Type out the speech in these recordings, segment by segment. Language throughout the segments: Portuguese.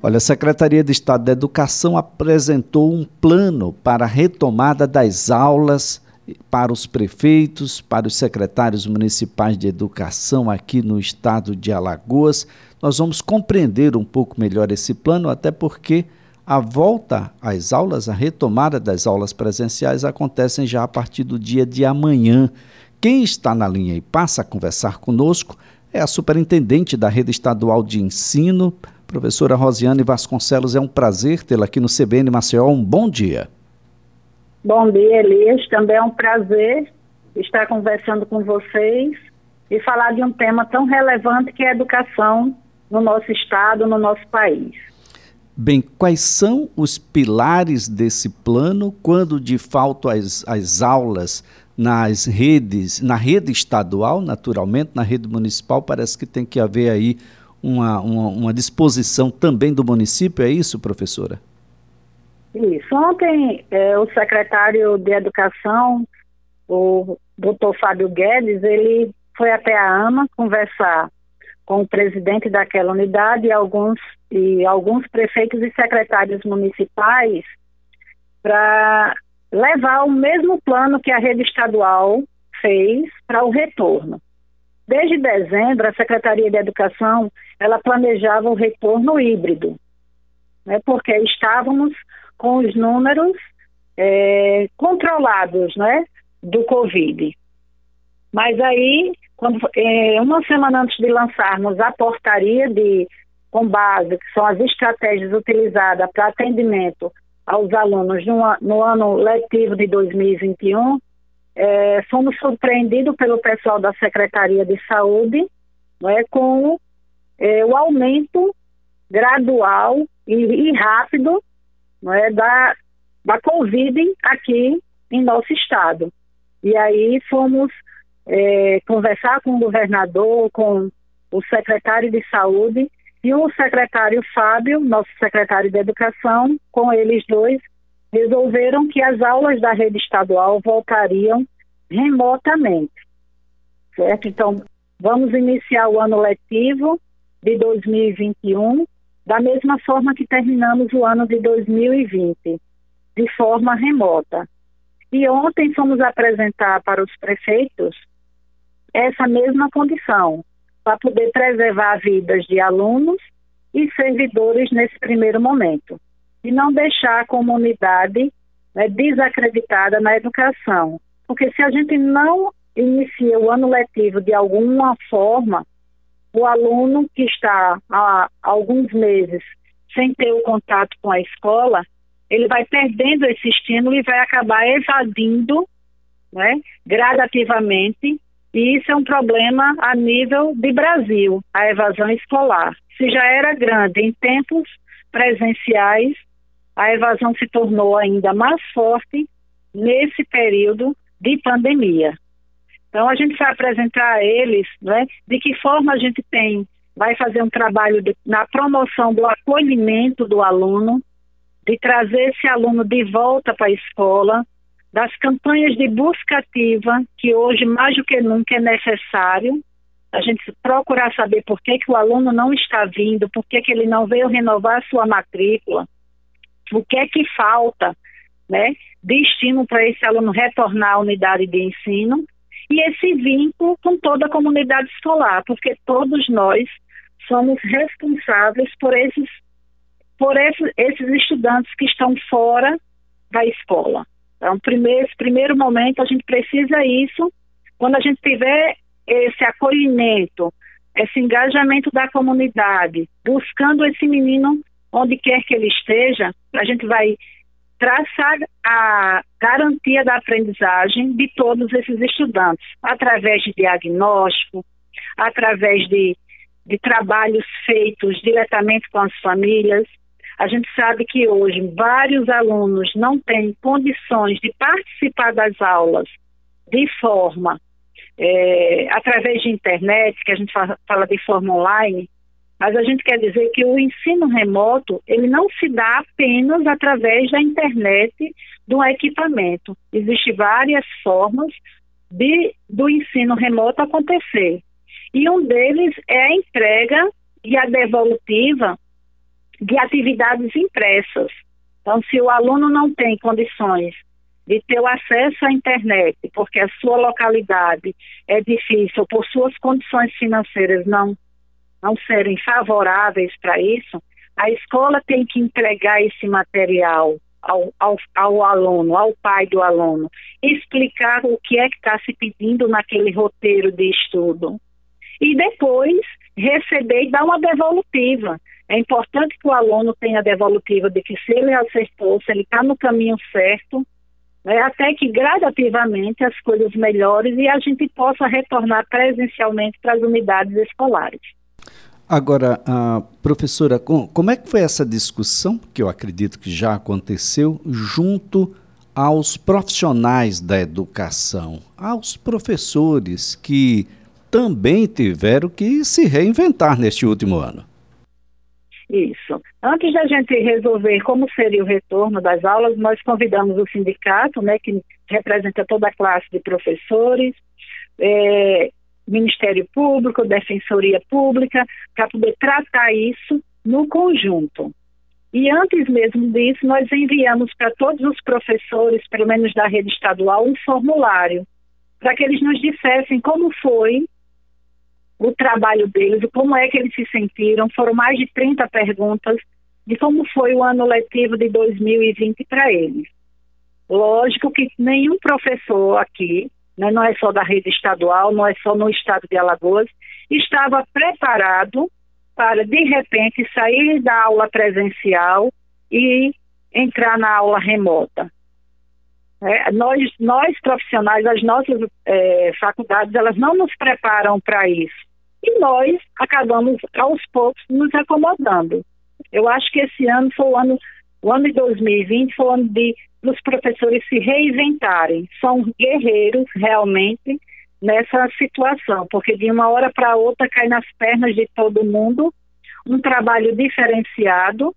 Olha, a Secretaria de Estado da Educação apresentou um plano para a retomada das aulas para os prefeitos, para os secretários municipais de educação aqui no estado de Alagoas. Nós vamos compreender um pouco melhor esse plano, até porque a volta às aulas, a retomada das aulas presenciais acontecem já a partir do dia de amanhã. Quem está na linha e passa a conversar conosco é a superintendente da Rede Estadual de Ensino, Professora Rosiane Vasconcelos, é um prazer tê-la aqui no CBN Maceió. Um bom dia. Bom dia, Elias. Também é um prazer estar conversando com vocês e falar de um tema tão relevante que é a educação no nosso estado, no nosso país. Bem, quais são os pilares desse plano quando de fato as, as aulas nas redes, na rede estadual, naturalmente, na rede municipal, parece que tem que haver aí uma, uma, uma disposição também do município, é isso, professora? Isso. Ontem, é, o secretário de Educação, o doutor Fábio Guedes, ele foi até a AMA conversar com o presidente daquela unidade e alguns, e alguns prefeitos e secretários municipais para levar o mesmo plano que a rede estadual fez para o retorno. Desde dezembro, a Secretaria de Educação ela planejava o retorno híbrido, né, porque estávamos com os números é, controlados né, do Covid. Mas aí, quando, é, uma semana antes de lançarmos a portaria de com base, que são as estratégias utilizadas para atendimento aos alunos no, no ano letivo de 2021, é, fomos surpreendidos pelo pessoal da Secretaria de Saúde é, com é, o aumento gradual e, e rápido é, da, da Covid aqui em nosso estado. E aí fomos é, conversar com o governador, com o secretário de saúde e o secretário Fábio, nosso secretário de educação, com eles dois, resolveram que as aulas da rede estadual voltariam remotamente. Certo? Então, vamos iniciar o ano letivo de 2021 da mesma forma que terminamos o ano de 2020, de forma remota. E ontem fomos apresentar para os prefeitos essa mesma condição, para poder preservar vidas de alunos e servidores nesse primeiro momento, e não deixar a comunidade né, desacreditada na educação. Porque se a gente não inicia o ano letivo de alguma forma, o aluno que está há alguns meses sem ter o contato com a escola, ele vai perdendo esse estímulo e vai acabar evadindo né, gradativamente. E isso é um problema a nível de Brasil, a evasão escolar. Se já era grande em tempos presenciais, a evasão se tornou ainda mais forte nesse período de pandemia. Então, a gente vai apresentar a eles né, de que forma a gente tem, vai fazer um trabalho de, na promoção do acolhimento do aluno, de trazer esse aluno de volta para a escola, das campanhas de busca ativa, que hoje mais do que nunca é necessário, a gente procurar saber por que, que o aluno não está vindo, por que, que ele não veio renovar a sua matrícula, o que é que falta, né, de para esse aluno retornar à unidade de ensino e esse vínculo com toda a comunidade escolar, porque todos nós somos responsáveis por esses, por esses, esses estudantes que estão fora da escola. Então, primeiro, esse primeiro momento, a gente precisa isso. Quando a gente tiver esse acolhimento, esse engajamento da comunidade, buscando esse menino onde quer que ele esteja, a gente vai traçar a garantia da aprendizagem de todos esses estudantes, através de diagnóstico, através de, de trabalhos feitos diretamente com as famílias. A gente sabe que hoje vários alunos não têm condições de participar das aulas de forma, é, através de internet, que a gente fala, fala de forma online, mas a gente quer dizer que o ensino remoto, ele não se dá apenas através da internet, do equipamento. Existem várias formas de, do ensino remoto acontecer. E um deles é a entrega e a devolutiva de atividades impressas. Então, se o aluno não tem condições de ter o acesso à internet, porque a sua localidade é difícil, por suas condições financeiras não, não serem favoráveis para isso, a escola tem que entregar esse material ao, ao, ao, aluno, ao pai do aluno, explicar o que é que está se pedindo naquele roteiro de estudo. E depois receber e dar uma devolutiva. É importante que o aluno tenha a devolutiva de que se ele acertou, se ele está no caminho certo, né, até que gradativamente as coisas melhores e a gente possa retornar presencialmente para as unidades escolares. Agora, professora, como é que foi essa discussão, que eu acredito que já aconteceu, junto aos profissionais da educação, aos professores que também tiveram que se reinventar neste último ano? Isso. Antes da gente resolver como seria o retorno das aulas, nós convidamos o sindicato, né, que representa toda a classe de professores, é, Ministério Público, Defensoria Pública, para poder tratar isso no conjunto. E antes mesmo disso, nós enviamos para todos os professores, pelo menos da rede estadual, um formulário, para que eles nos dissessem como foi o trabalho deles, como é que eles se sentiram. Foram mais de 30 perguntas de como foi o ano letivo de 2020 para eles. Lógico que nenhum professor aqui, né, não é só da rede estadual, não é só no estado de Alagoas, estava preparado para, de repente, sair da aula presencial e entrar na aula remota. É, nós, nós profissionais, as nossas é, faculdades, elas não nos preparam para isso e nós acabamos aos poucos nos acomodando. Eu acho que esse ano foi o ano, o ano de 2020 foi o ano de os professores se reinventarem. São guerreiros realmente nessa situação, porque de uma hora para outra cai nas pernas de todo mundo um trabalho diferenciado,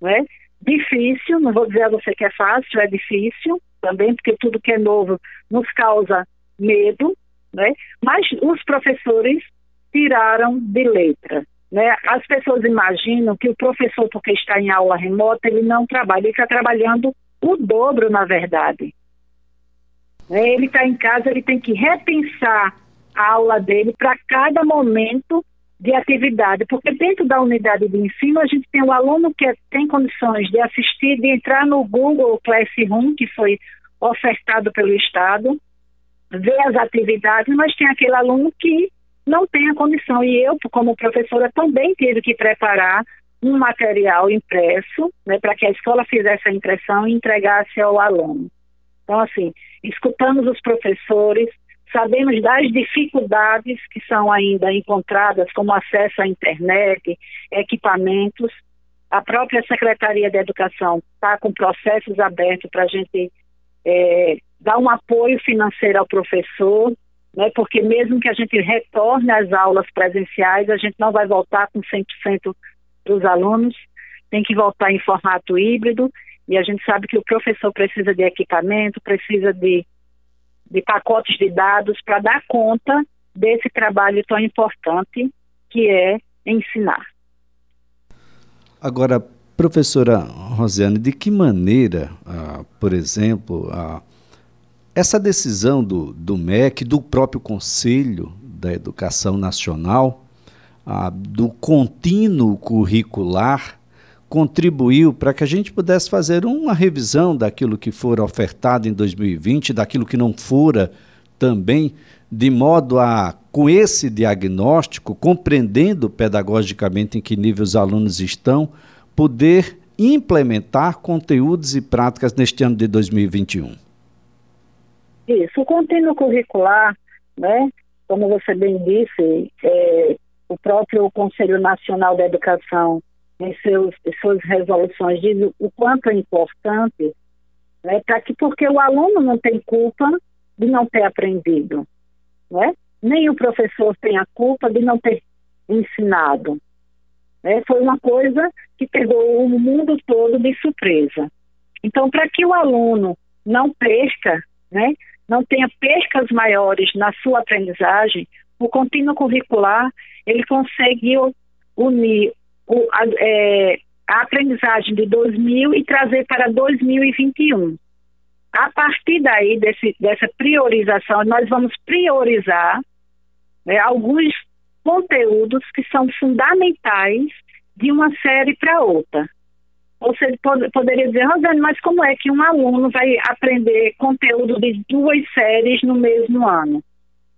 né? Difícil, não vou dizer a você que é fácil, é difícil também, porque tudo que é novo nos causa medo, né? Mas os professores tiraram de letra. Né? As pessoas imaginam que o professor, porque está em aula remota, ele não trabalha, ele está trabalhando o dobro, na verdade. Né? Ele está em casa, ele tem que repensar a aula dele para cada momento de atividade, porque dentro da unidade de ensino a gente tem o aluno que tem condições de assistir, de entrar no Google Classroom, que foi ofertado pelo Estado, ver as atividades, mas tem aquele aluno que não tem a condição. E eu, como professora, também tive que preparar um material impresso, né, para que a escola fizesse a impressão e entregasse ao aluno. Então, assim, escutamos os professores, sabemos das dificuldades que são ainda encontradas, como acesso à internet, equipamentos. A própria Secretaria de Educação está com processos abertos para a gente é, dar um apoio financeiro ao professor, né, porque mesmo que a gente retorne às aulas presenciais, a gente não vai voltar com 100% dos alunos, tem que voltar em formato híbrido, e a gente sabe que o professor precisa de equipamento, precisa de, de pacotes de dados para dar conta desse trabalho tão importante que é ensinar. Agora, professora Rosiane, de que maneira, ah, por exemplo, ah, essa decisão do, do MEC, do próprio Conselho da Educação Nacional, ah, do contínuo curricular, contribuiu para que a gente pudesse fazer uma revisão daquilo que fora ofertado em 2020, daquilo que não fora também, de modo a, com esse diagnóstico, compreendendo pedagogicamente em que nível os alunos estão, poder implementar conteúdos e práticas neste ano de 2021. Isso, o contínuo curricular, né, como você bem disse, é, o próprio Conselho Nacional da Educação, em seus, suas resoluções, diz o quanto é importante, né, para que, porque o aluno não tem culpa de não ter aprendido, né? nem o professor tem a culpa de não ter ensinado. Né? Foi uma coisa que pegou o mundo todo de surpresa. Então, para que o aluno não perca né, não tenha percas maiores na sua aprendizagem, o contínuo curricular ele conseguiu unir o, a, é, a aprendizagem de 2000 e trazer para 2021. A partir daí, desse, dessa priorização, nós vamos priorizar né, alguns conteúdos que são fundamentais de uma série para outra. Você pode, poderia dizer, Rosane, mas como é que um aluno vai aprender conteúdo de duas séries no mesmo ano?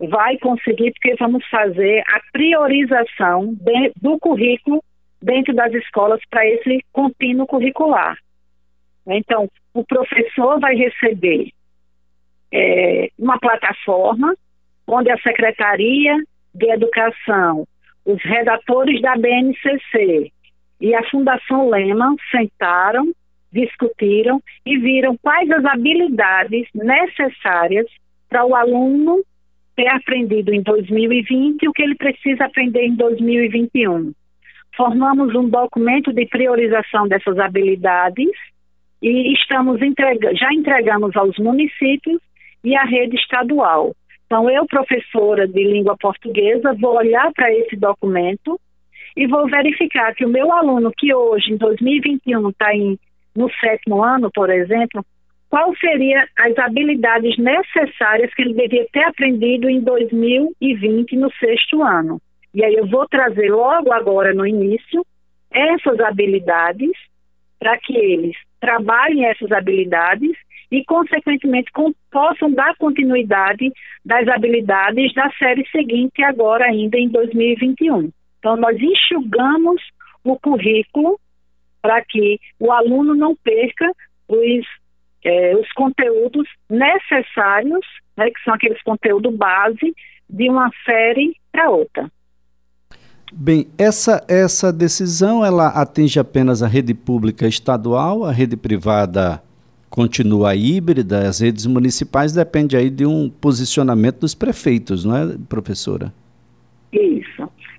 Vai conseguir, porque vamos fazer a priorização de, do currículo dentro das escolas para esse contínuo curricular. Então, o professor vai receber é, uma plataforma onde a Secretaria de Educação, os redatores da BNCC e a Fundação Lehman sentaram, discutiram e viram quais as habilidades necessárias para o aluno ter aprendido em 2020 e o que ele precisa aprender em 2021. Formamos um documento de priorização dessas habilidades e estamos entrega já entregamos aos municípios e à rede estadual. Então, eu, professora de língua portuguesa, vou olhar para esse documento e vou verificar que o meu aluno, que hoje, em 2021, está no sétimo ano, por exemplo, qual seria as habilidades necessárias que ele deveria ter aprendido em 2020, no sexto ano. E aí eu vou trazer logo agora no início essas habilidades para que eles trabalhem essas habilidades e, consequentemente, com, possam dar continuidade das habilidades da série seguinte, agora ainda em 2021. Então, nós enxugamos o currículo para que o aluno não perca os, é, os conteúdos necessários, né, que são aqueles conteúdos base, de uma série para outra. Bem, essa, essa decisão ela atinge apenas a rede pública estadual, a rede privada continua híbrida, as redes municipais depende aí de um posicionamento dos prefeitos, não é, professora?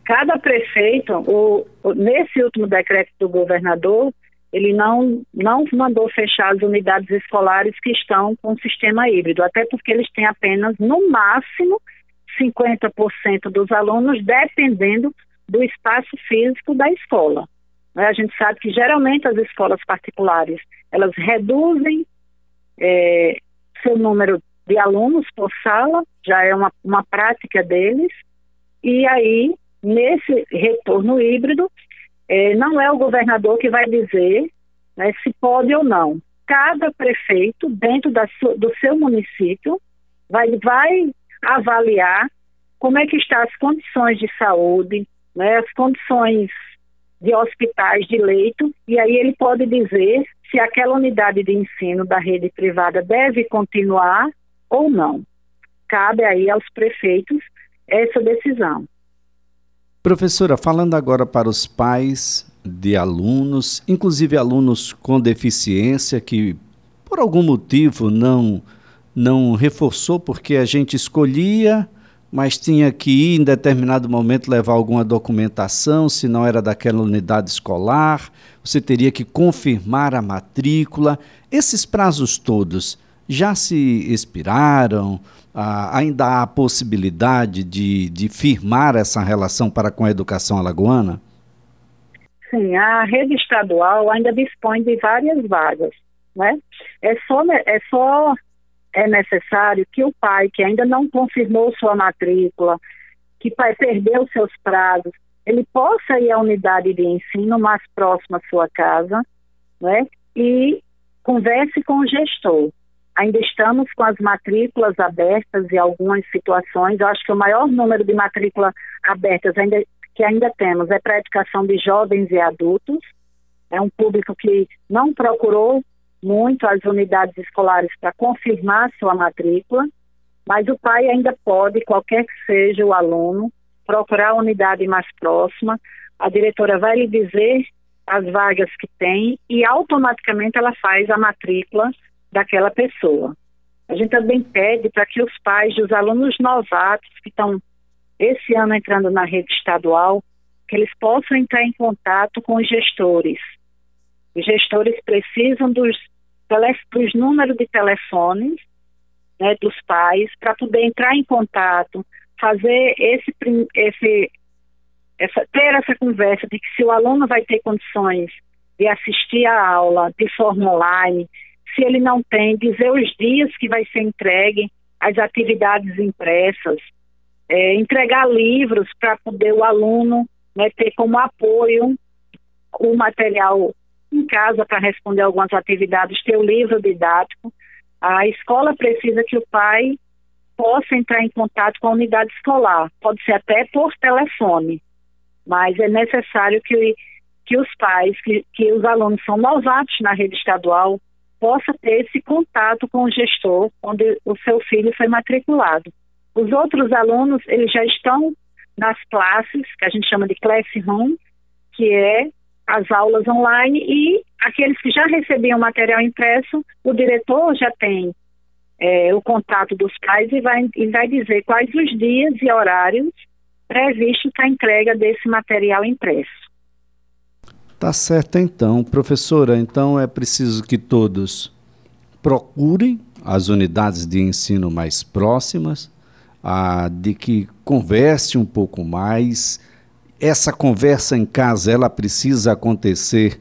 Cada prefeito, o, nesse último decreto do governador, ele não, não mandou fechar as unidades escolares que estão com sistema híbrido, até porque eles têm apenas, no máximo, 50% dos alunos, dependendo do espaço físico da escola. Né? A gente sabe que geralmente as escolas particulares elas reduzem é, seu número de alunos por sala, já é uma, uma prática deles, e aí nesse retorno híbrido, é, não é o governador que vai dizer né, se pode ou não. Cada prefeito, dentro su, do seu município, vai, vai avaliar como é que estão as condições de saúde, né, as condições de hospitais, de leito, e aí ele pode dizer se aquela unidade de ensino da rede privada deve continuar ou não. Cabe aí aos prefeitos essa decisão. Professora, falando agora para os pais de alunos, inclusive alunos com deficiência que por algum motivo não não reforçou porque a gente escolhia, mas tinha que ir em determinado momento levar alguma documentação, se não era daquela unidade escolar, você teria que confirmar a matrícula. Esses prazos todos já se expiraram? Ah, ainda há a possibilidade de, de firmar essa relação para com a educação alagoana? Sim, a rede estadual ainda dispõe de várias vagas, né? É só, é só é necessário que o pai que ainda não confirmou sua matrícula, que pai perdeu seus prazos, ele possa ir à unidade de ensino mais próxima à sua casa, né? E converse com o gestor ainda estamos com as matrículas abertas e algumas situações. Eu acho que o maior número de matrículas abertas ainda, que ainda temos é para a educação de jovens e adultos. É um público que não procurou muito as unidades escolares para confirmar sua matrícula, mas o pai ainda pode, qualquer que seja o aluno, procurar a unidade mais próxima. A diretora vai lhe dizer as vagas que tem e automaticamente ela faz a matrícula daquela pessoa. A gente também pede para que os pais dos alunos novatos que estão esse ano entrando na rede estadual, que eles possam entrar em contato com os gestores. Os gestores precisam dos, dos números de telefones né, dos pais para poder entrar em contato, fazer esse, esse essa, ter essa conversa de que se o aluno vai ter condições de assistir a aula de forma online, se ele não tem, dizer os dias que vai ser entregue as atividades impressas, é, entregar livros para poder o aluno né, ter como apoio o material em casa para responder algumas atividades, ter o livro didático. A escola precisa que o pai possa entrar em contato com a unidade escolar, pode ser até por telefone, mas é necessário que, que os pais, que, que os alunos são novatos na rede estadual, possa ter esse contato com o gestor onde o seu filho foi matriculado. Os outros alunos, eles já estão nas classes, que a gente chama de classroom, que é as aulas online, e aqueles que já recebiam material impresso, o diretor já tem é, o contato dos pais e vai, e vai dizer quais os dias e horários previstos para a entrega desse material impresso. Tá certo então, professora. Então é preciso que todos procurem as unidades de ensino mais próximas, a, de que converse um pouco mais. Essa conversa em casa ela precisa acontecer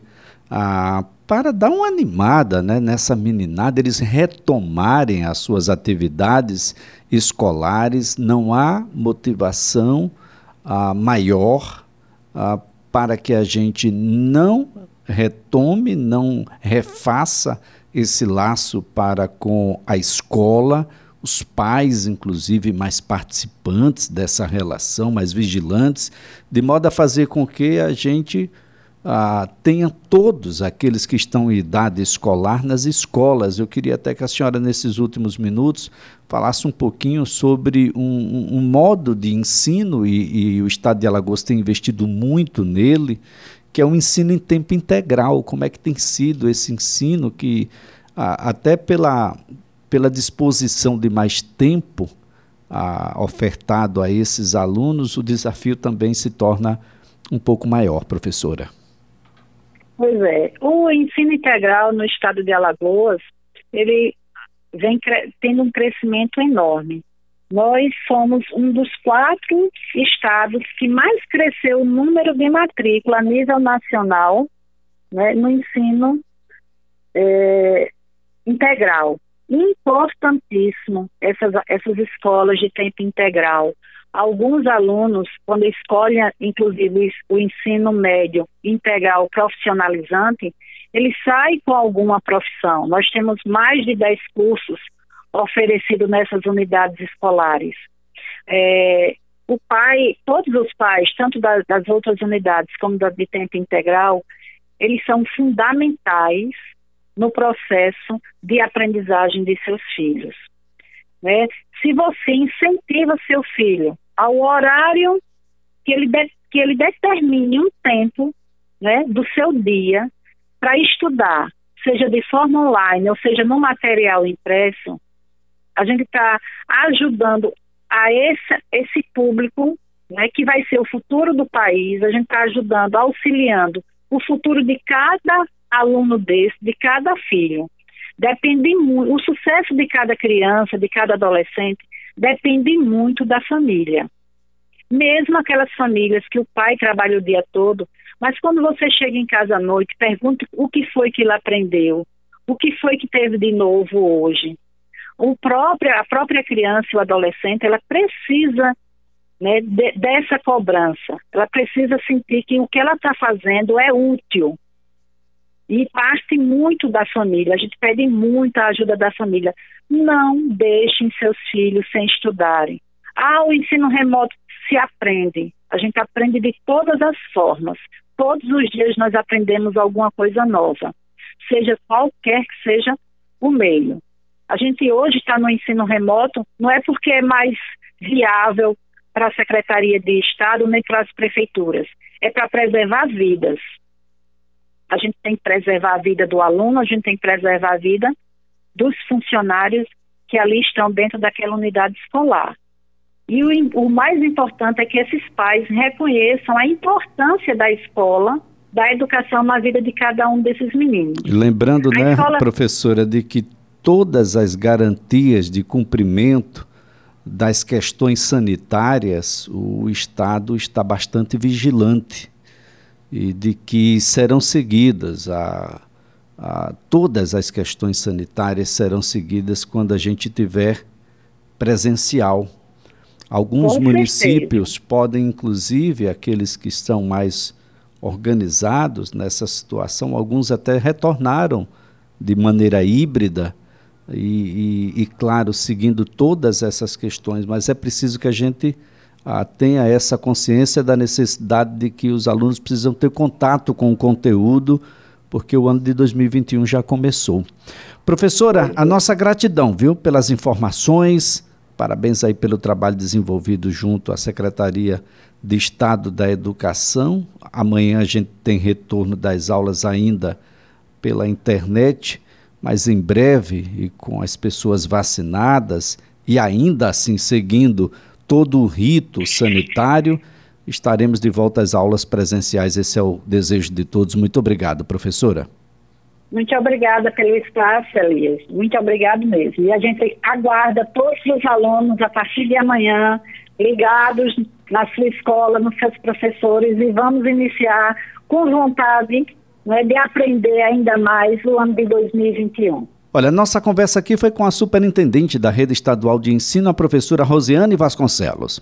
a, para dar uma animada né, nessa meninada, eles retomarem as suas atividades escolares. Não há motivação a, maior a, para que a gente não retome, não refaça esse laço para com a escola, os pais, inclusive, mais participantes dessa relação, mais vigilantes, de modo a fazer com que a gente ah, tenha todos aqueles que estão em idade escolar nas escolas. Eu queria até que a senhora, nesses últimos minutos, falasse um pouquinho sobre um, um modo de ensino, e, e o Estado de Alagoas tem investido muito nele, que é o ensino em tempo integral. Como é que tem sido esse ensino que, ah, até pela, pela disposição de mais tempo ah, ofertado a esses alunos, o desafio também se torna um pouco maior, professora. Pois é. O ensino integral no estado de Alagoas, ele vem tendo um crescimento enorme. Nós somos um dos quatro estados que mais cresceu o número de matrícula a nível nacional né, no ensino é, integral. Importantíssimo essas, essas escolas de tempo integral. Alguns alunos, quando escolhem, inclusive, o ensino médio integral profissionalizante, eles saem com alguma profissão. Nós temos mais de 10 cursos oferecidos nessas unidades escolares. É, o pai, todos os pais, tanto das, das outras unidades como da de tempo integral, eles são fundamentais no processo de aprendizagem de seus filhos. Né? Se você incentiva seu filho ao horário que ele, de, que ele determine um tempo né, do seu dia para estudar, seja de forma online ou seja no material impresso, a gente está ajudando a esse, esse público né, que vai ser o futuro do país, a gente está ajudando, auxiliando o futuro de cada aluno desse, de cada filho depende muito, o sucesso de cada criança, de cada adolescente, depende muito da família. Mesmo aquelas famílias que o pai trabalha o dia todo, mas quando você chega em casa à noite, pergunta o que foi que ele aprendeu, o que foi que teve de novo hoje. O próprio, a própria criança, o adolescente, ela precisa né, de, dessa cobrança. Ela precisa sentir que o que ela está fazendo é útil e parte muito da família. A gente pede muita ajuda da família. Não deixem seus filhos sem estudarem. Ah, o ensino remoto se aprende. A gente aprende de todas as formas. Todos os dias nós aprendemos alguma coisa nova, seja qualquer que seja o meio. A gente hoje está no ensino remoto, não é porque é mais viável para a Secretaria de Estado nem para as prefeituras, é para preservar vidas a gente tem que preservar a vida do aluno, a gente tem que preservar a vida dos funcionários que ali estão dentro daquela unidade escolar. E o, o mais importante é que esses pais reconheçam a importância da escola, da educação na vida de cada um desses meninos. Lembrando, a né, escola... professora, de que todas as garantias de cumprimento das questões sanitárias, o Estado está bastante vigilante e de que serão seguidas a, a, todas as questões sanitárias serão seguidas quando a gente tiver presencial. Alguns Com municípios certeza. podem, inclusive, aqueles que estão mais organizados nessa situação, alguns até retornaram de maneira híbrida e, e, e, claro, seguindo todas essas questões, mas é preciso que a gente ah, tenha essa consciência da necessidade de que os alunos precisam ter contato com o conteúdo, porque o ano de 2021 já começou. Professora, a nossa gratidão, viu, pelas informações, parabéns aí pelo trabalho desenvolvido junto à Secretaria de Estado da Educação. Amanhã a gente tem retorno das aulas ainda pela internet, mas em breve e com as pessoas vacinadas e ainda assim seguindo todo o rito sanitário, estaremos de volta às aulas presenciais. Esse é o desejo de todos. Muito obrigado, professora. Muito obrigada pelo espaço, Elias. Muito obrigado mesmo. E a gente aguarda todos os alunos a partir de amanhã ligados na sua escola, nos seus professores e vamos iniciar com vontade né, de aprender ainda mais o ano de 2021. Olha, nossa conversa aqui foi com a superintendente da Rede Estadual de Ensino, a professora Rosiane Vasconcelos.